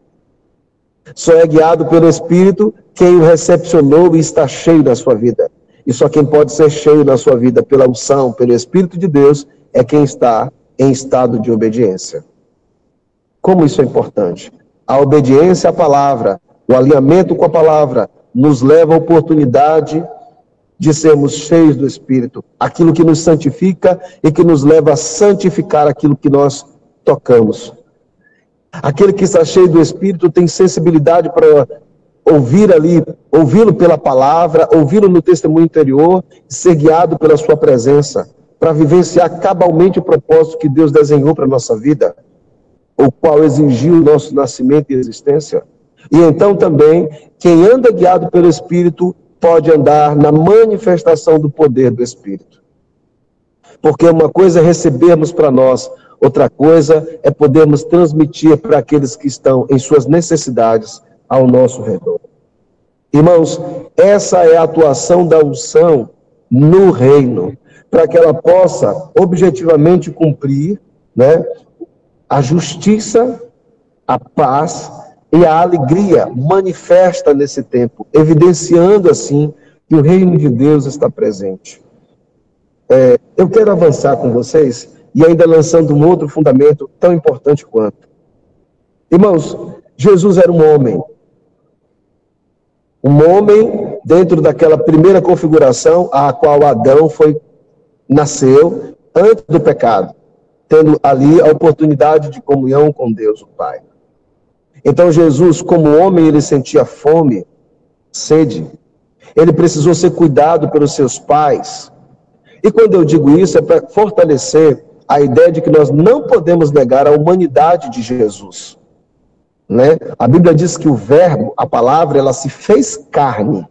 Só é guiado pelo Espírito quem o recepcionou e está cheio da sua vida. E só quem pode ser cheio na sua vida pela unção, pelo Espírito de Deus, é quem está em estado de obediência. Como isso é importante? A obediência à palavra, o alinhamento com a palavra, nos leva à oportunidade de sermos cheios do Espírito, aquilo que nos santifica e que nos leva a santificar aquilo que nós tocamos. Aquele que está cheio do Espírito tem sensibilidade para ouvir ali, ouvi-lo pela palavra, ouvi-lo no testemunho interior, ser guiado pela sua presença, para vivenciar cabalmente o propósito que Deus desenhou para a nossa vida o qual exigiu o nosso nascimento e existência. E então também, quem anda guiado pelo Espírito pode andar na manifestação do poder do Espírito. Porque uma coisa é recebermos para nós, outra coisa é podermos transmitir para aqueles que estão em suas necessidades ao nosso redor. Irmãos, essa é a atuação da unção no reino, para que ela possa objetivamente cumprir né, a justiça, a paz e a alegria manifesta nesse tempo, evidenciando assim que o reino de Deus está presente. É, eu quero avançar com vocês e ainda lançando um outro fundamento tão importante quanto. Irmãos, Jesus era um homem. Um homem dentro daquela primeira configuração a qual Adão foi nasceu antes do pecado tendo ali a oportunidade de comunhão com Deus, o Pai. Então Jesus, como homem, ele sentia fome, sede. Ele precisou ser cuidado pelos seus pais. E quando eu digo isso, é para fortalecer a ideia de que nós não podemos negar a humanidade de Jesus. Né? A Bíblia diz que o verbo, a palavra, ela se fez carne.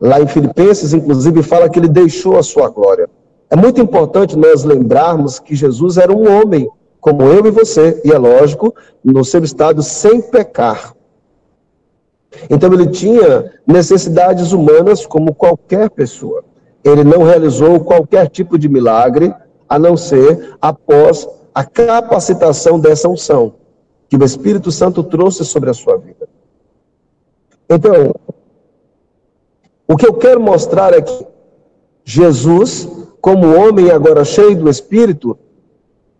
Lá em Filipenses, inclusive, fala que ele deixou a sua glória. É muito importante nós lembrarmos que Jesus era um homem, como eu e você, e é lógico, no seu estado sem pecar. Então ele tinha necessidades humanas como qualquer pessoa. Ele não realizou qualquer tipo de milagre, a não ser após a capacitação dessa unção que o Espírito Santo trouxe sobre a sua vida. Então, o que eu quero mostrar é que Jesus como homem agora cheio do Espírito,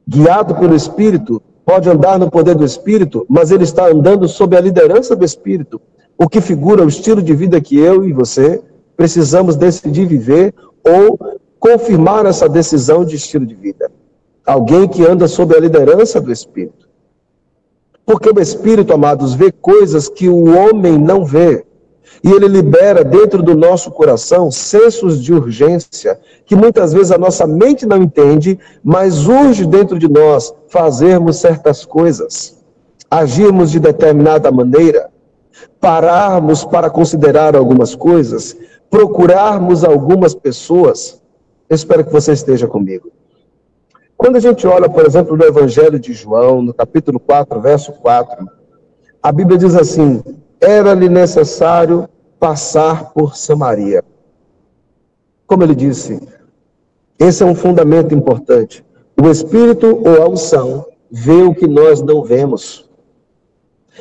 guiado pelo Espírito, pode andar no poder do Espírito, mas ele está andando sob a liderança do Espírito, o que figura o estilo de vida que eu e você precisamos decidir viver ou confirmar essa decisão de estilo de vida. Alguém que anda sob a liderança do Espírito. Porque o Espírito, amados, vê coisas que o homem não vê. E ele libera dentro do nosso coração sensos de urgência, que muitas vezes a nossa mente não entende, mas urge dentro de nós fazermos certas coisas, agirmos de determinada maneira, pararmos para considerar algumas coisas, procurarmos algumas pessoas. Eu espero que você esteja comigo. Quando a gente olha, por exemplo, no Evangelho de João, no capítulo 4, verso 4, a Bíblia diz assim: era-lhe necessário passar por Samaria. Como ele disse, esse é um fundamento importante. O Espírito ou a unção vê o que nós não vemos.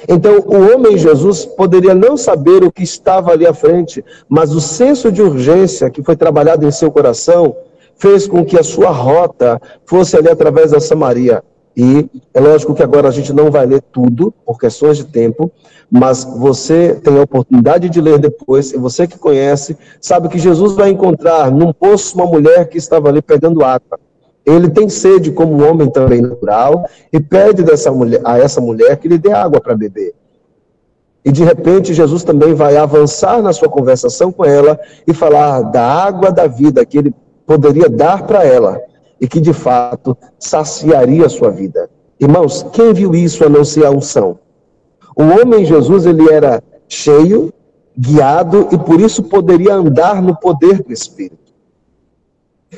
Então, o homem Jesus poderia não saber o que estava ali à frente, mas o senso de urgência que foi trabalhado em seu coração fez com que a sua rota fosse ali através da Samaria. E é lógico que agora a gente não vai ler tudo, por questões de tempo, mas você tem a oportunidade de ler depois, e você que conhece, sabe que Jesus vai encontrar num poço uma mulher que estava ali pegando água. Ele tem sede como um homem também natural e pede dessa mulher, a essa mulher que lhe dê água para beber. E de repente Jesus também vai avançar na sua conversação com ela e falar da água da vida que ele poderia dar para ela e que de fato saciaria a sua vida. Irmãos, quem viu isso a não ser a unção? O homem Jesus, ele era cheio, guiado e por isso poderia andar no poder do Espírito.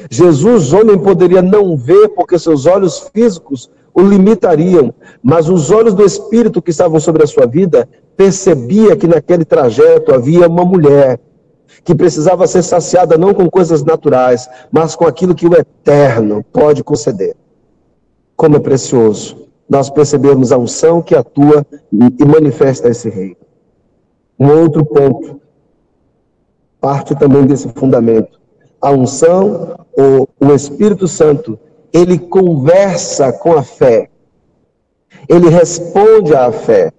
Jesus, homem, poderia não ver porque seus olhos físicos o limitariam, mas os olhos do Espírito que estavam sobre a sua vida percebia que naquele trajeto havia uma mulher que precisava ser saciada não com coisas naturais, mas com aquilo que o eterno pode conceder. Como é precioso nós percebemos a unção que atua e manifesta esse rei. Um outro ponto, parte também desse fundamento. A unção, ou o Espírito Santo, ele conversa com a fé. Ele responde à fé,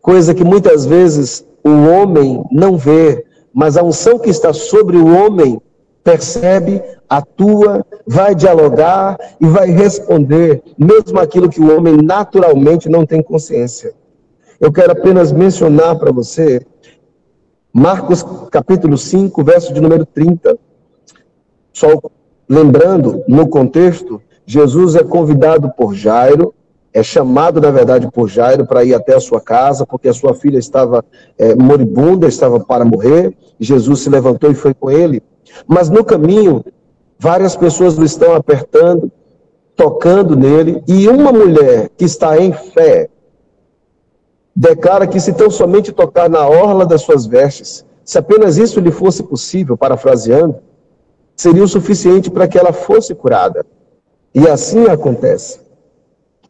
coisa que muitas vezes o homem não vê, mas a unção que está sobre o homem percebe, atua, vai dialogar e vai responder, mesmo aquilo que o homem naturalmente não tem consciência. Eu quero apenas mencionar para você Marcos capítulo 5, verso de número 30. Só lembrando, no contexto, Jesus é convidado por Jairo, é chamado, na verdade, por Jairo para ir até a sua casa, porque a sua filha estava é, moribunda, estava para morrer. Jesus se levantou e foi com ele. Mas no caminho, várias pessoas o estão apertando, tocando nele, e uma mulher que está em fé declara que se tão somente tocar na orla das suas vestes, se apenas isso lhe fosse possível, parafraseando, seria o suficiente para que ela fosse curada. E assim acontece.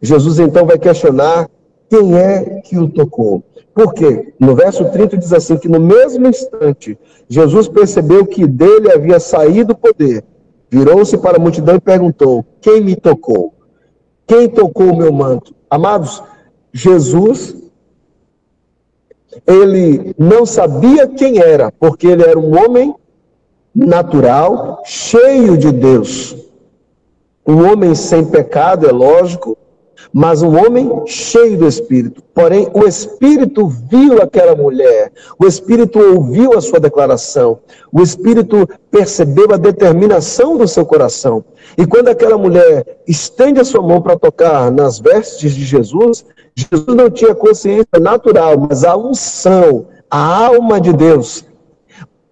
Jesus então vai questionar quem é que o tocou. Por quê? No verso 30 diz assim: que no mesmo instante, Jesus percebeu que dele havia saído o poder, virou-se para a multidão e perguntou: Quem me tocou? Quem tocou o meu manto? Amados, Jesus, ele não sabia quem era, porque ele era um homem natural, cheio de Deus. Um homem sem pecado, é lógico, mas um homem cheio do Espírito. Porém, o Espírito viu aquela mulher, o Espírito ouviu a sua declaração, o Espírito percebeu a determinação do seu coração. E quando aquela mulher estende a sua mão para tocar nas vestes de Jesus, Jesus não tinha consciência natural, mas a unção, a alma de Deus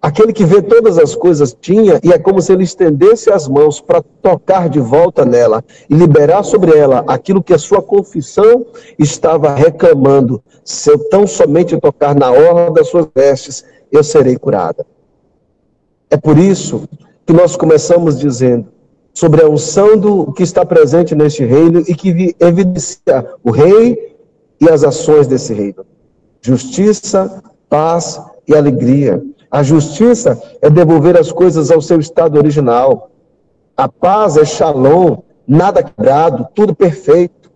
Aquele que vê todas as coisas tinha, e é como se ele estendesse as mãos para tocar de volta nela e liberar sobre ela aquilo que a sua confissão estava reclamando. Se eu tão somente tocar na orla das suas vestes, eu serei curada. É por isso que nós começamos dizendo sobre a unção do que está presente neste reino e que evidencia o rei e as ações desse reino. Justiça, paz e alegria. A justiça é devolver as coisas ao seu estado original. A paz é shalom, nada quebrado, tudo perfeito,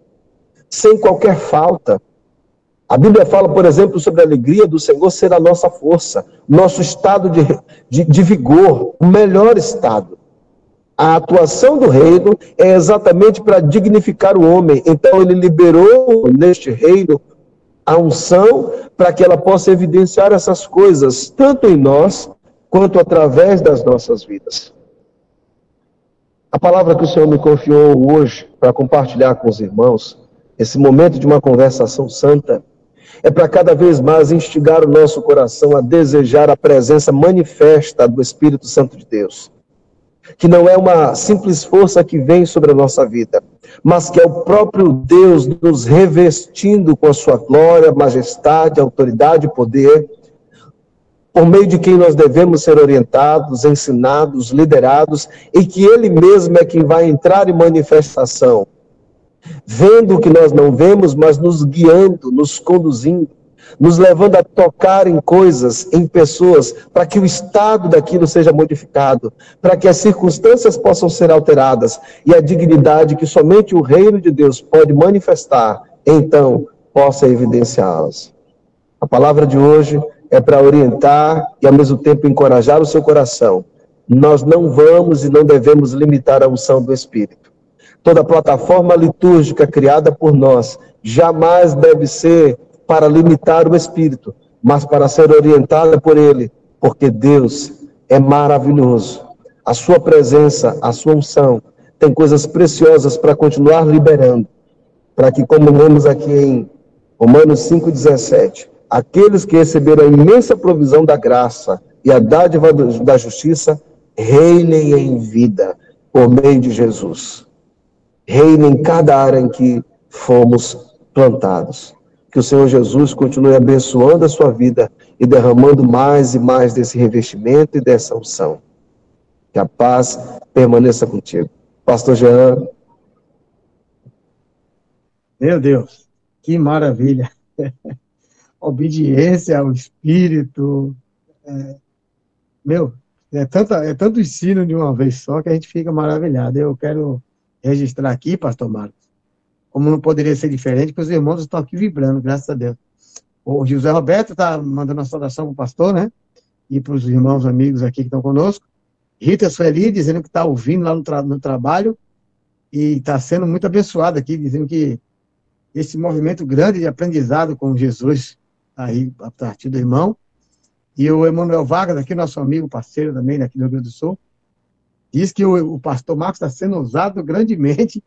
sem qualquer falta. A Bíblia fala, por exemplo, sobre a alegria do Senhor ser a nossa força, nosso estado de, de, de vigor, o melhor estado. A atuação do reino é exatamente para dignificar o homem. Então, ele liberou neste reino a unção para que ela possa evidenciar essas coisas, tanto em nós, quanto através das nossas vidas. A palavra que o Senhor me confiou hoje para compartilhar com os irmãos, esse momento de uma conversação santa, é para cada vez mais instigar o nosso coração a desejar a presença manifesta do Espírito Santo de Deus que não é uma simples força que vem sobre a nossa vida, mas que é o próprio Deus nos revestindo com a sua glória, majestade, autoridade e poder, por meio de quem nós devemos ser orientados, ensinados, liderados, e que Ele mesmo é quem vai entrar em manifestação, vendo o que nós não vemos, mas nos guiando, nos conduzindo nos levando a tocar em coisas, em pessoas, para que o estado daquilo seja modificado, para que as circunstâncias possam ser alteradas e a dignidade que somente o reino de Deus pode manifestar, então possa evidenciá-las. A palavra de hoje é para orientar e ao mesmo tempo encorajar o seu coração. Nós não vamos e não devemos limitar a unção do Espírito. Toda plataforma litúrgica criada por nós jamais deve ser para limitar o espírito, mas para ser orientada por ele, porque Deus é maravilhoso. A sua presença, a sua unção, tem coisas preciosas para continuar liberando, para que, como lemos aqui em Romanos 5,17, aqueles que receberam a imensa provisão da graça e a dádiva da justiça reinem em vida por meio de Jesus. Reine em cada área em que fomos plantados. Que o Senhor Jesus continue abençoando a sua vida e derramando mais e mais desse revestimento e dessa unção. Que a paz permaneça contigo. Pastor Jean, Meu Deus, que maravilha. *laughs* Obediência ao Espírito. É, meu, é, tanta, é tanto ensino de uma vez só que a gente fica maravilhado. Eu quero registrar aqui, pastor Marcos, como não poderia ser diferente, que os irmãos estão aqui vibrando, graças a Deus. O José Roberto está mandando uma saudação para o pastor, né? E para os irmãos amigos aqui que estão conosco. Rita Sueli dizendo que está ouvindo lá no, tra- no trabalho e está sendo muito abençoado aqui, dizendo que esse movimento grande de aprendizado com Jesus, aí, a partir do irmão. E o Emanuel Vargas, aqui, nosso amigo, parceiro também, daqui do Rio Grande do Sul, diz que o, o pastor Marcos está sendo usado grandemente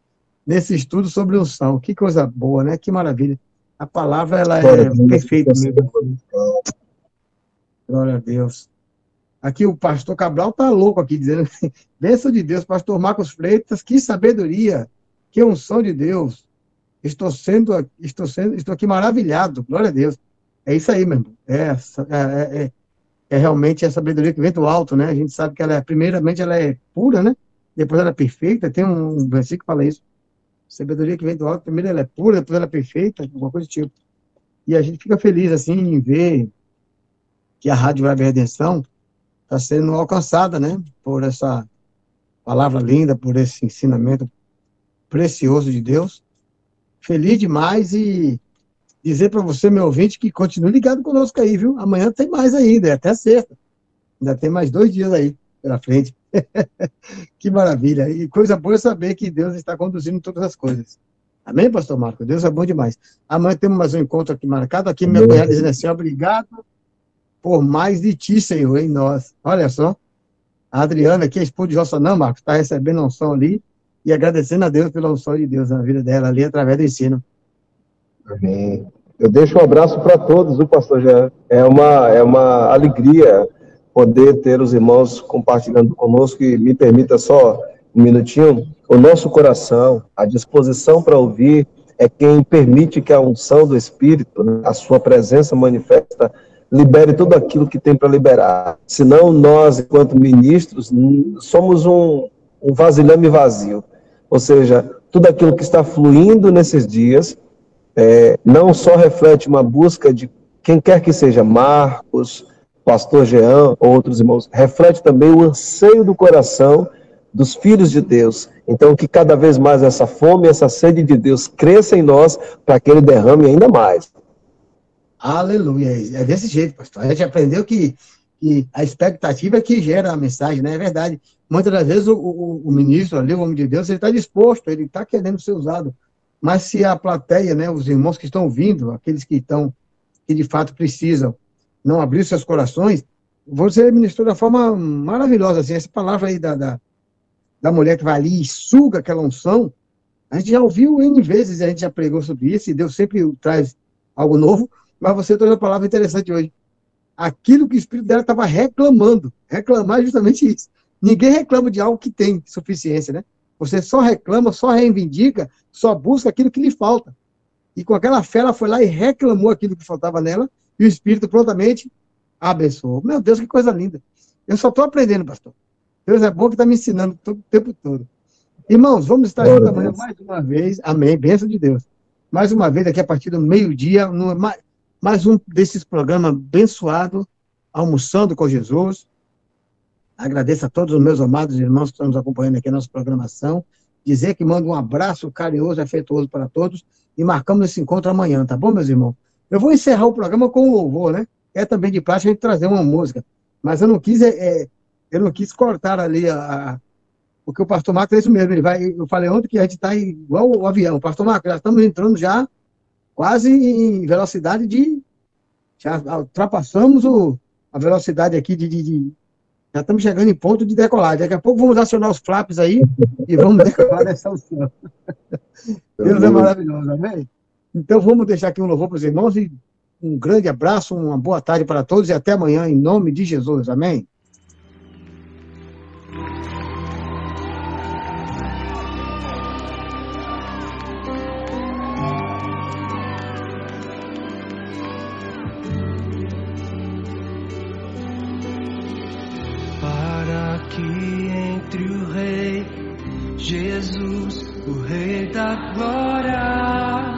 nesse estudo sobre unção. Que coisa boa, né? Que maravilha. A palavra, ela Glória é perfeita mesmo. Glória a Deus. Aqui o pastor Cabral tá louco aqui, dizendo, *laughs* bênção de Deus, pastor Marcos Freitas, que sabedoria, que unção de Deus. Estou sendo, estou sendo, estou aqui maravilhado, glória a Deus. É isso aí, meu irmão. É, essa- é, é, é realmente a sabedoria que vem do alto, né? A gente sabe que ela é, primeiramente, ela é pura, né? Depois ela é perfeita. Tem um versículo que fala isso. Sabedoria que vem do alto, primeiro ela é pura, depois ela é perfeita, alguma coisa do tipo. E a gente fica feliz, assim, em ver que a Rádio Web Redenção está sendo alcançada, né? Por essa palavra linda, por esse ensinamento precioso de Deus. Feliz demais e dizer para você, meu ouvinte, que continue ligado conosco aí, viu? Amanhã tem mais ainda, é até sexta. Ainda tem mais dois dias aí pela frente. *laughs* que maravilha. E coisa boa é saber que Deus está conduzindo todas as coisas. Amém, pastor Marco? Deus é bom demais. Amanhã temos mais um encontro aqui marcado. Aqui, minha Amém. cunhada dizendo assim, obrigado por mais de ti, Senhor, em nós. Olha só. A Adriana aqui, a esposa de Jossa, não, Marcos, está recebendo a unção ali e agradecendo a Deus pela unção de Deus na vida dela ali, através do ensino. Amém. Eu deixo um abraço para todos, viu, pastor Jean? É uma, é uma alegria poder ter os irmãos compartilhando conosco e me permita só um minutinho. O nosso coração, a disposição para ouvir, é quem permite que a unção do Espírito, né, a sua presença manifesta, libere tudo aquilo que tem para liberar. Senão, nós, enquanto ministros, somos um, um vasilhame vazio. Ou seja, tudo aquilo que está fluindo nesses dias é, não só reflete uma busca de quem quer que seja, Marcos, Pastor Jean ou outros irmãos, reflete também o anseio do coração dos filhos de Deus. Então, que cada vez mais essa fome, essa sede de Deus cresça em nós para que ele derrame ainda mais. Aleluia. É desse jeito, pastor. A gente aprendeu que, que a expectativa é que gera a mensagem, né? É verdade. Muitas das vezes o, o, o ministro ali, o homem de Deus, ele está disposto, ele está querendo ser usado. Mas se a plateia, né, os irmãos que estão vindo, aqueles que estão, que de fato precisam, não abrir seus corações, você ministrou da forma maravilhosa, assim, essa palavra aí da, da, da mulher que vai ali e suga aquela unção, a gente já ouviu N vezes, a gente já pregou sobre isso, e Deus sempre traz algo novo, mas você trouxe uma palavra interessante hoje. Aquilo que o Espírito dela estava reclamando. Reclamar é justamente isso. Ninguém reclama de algo que tem suficiência, né? Você só reclama, só reivindica, só busca aquilo que lhe falta. E com aquela fé, ela foi lá e reclamou aquilo que faltava nela, e o Espírito prontamente abençoou. Meu Deus, que coisa linda. Eu só estou aprendendo, pastor. Deus é bom que está me ensinando todo, o tempo todo. Irmãos, vamos estar juntos amanhã mais uma vez. Amém. Bênção de Deus. Mais uma vez, aqui a partir do meio-dia, mais, um desses programas abençoado, Almoçando com Jesus. Agradeço a todos os meus amados irmãos que estão nos acompanhando aqui na nossa programação. Dizer que mando um abraço carinhoso e afetuoso para todos e marcamos esse encontro amanhã, tá bom, meus irmãos? Eu vou encerrar o programa com um louvor, né? É também de prática a gente trazer uma música. Mas eu não quis, é, é, eu não quis cortar ali a, a- porque o pastor Marcos é isso mesmo. Ele vai, eu falei ontem que a gente está igual o avião. Pastor Marcos, já estamos entrando já quase em velocidade de. Já ultrapassamos o, a velocidade aqui de, de- de- Já estamos chegando em ponto de decolagem. Daqui a pouco vamos acionar os flaps aí e vamos *laughs* decolar nessa altura. Deus é maravilhoso, amém? Então vamos deixar aqui um louvor para os irmãos e Um grande abraço, uma boa tarde para todos e até amanhã, em nome de Jesus. Amém. para que entre o Rei Jesus, o Rei da Glória.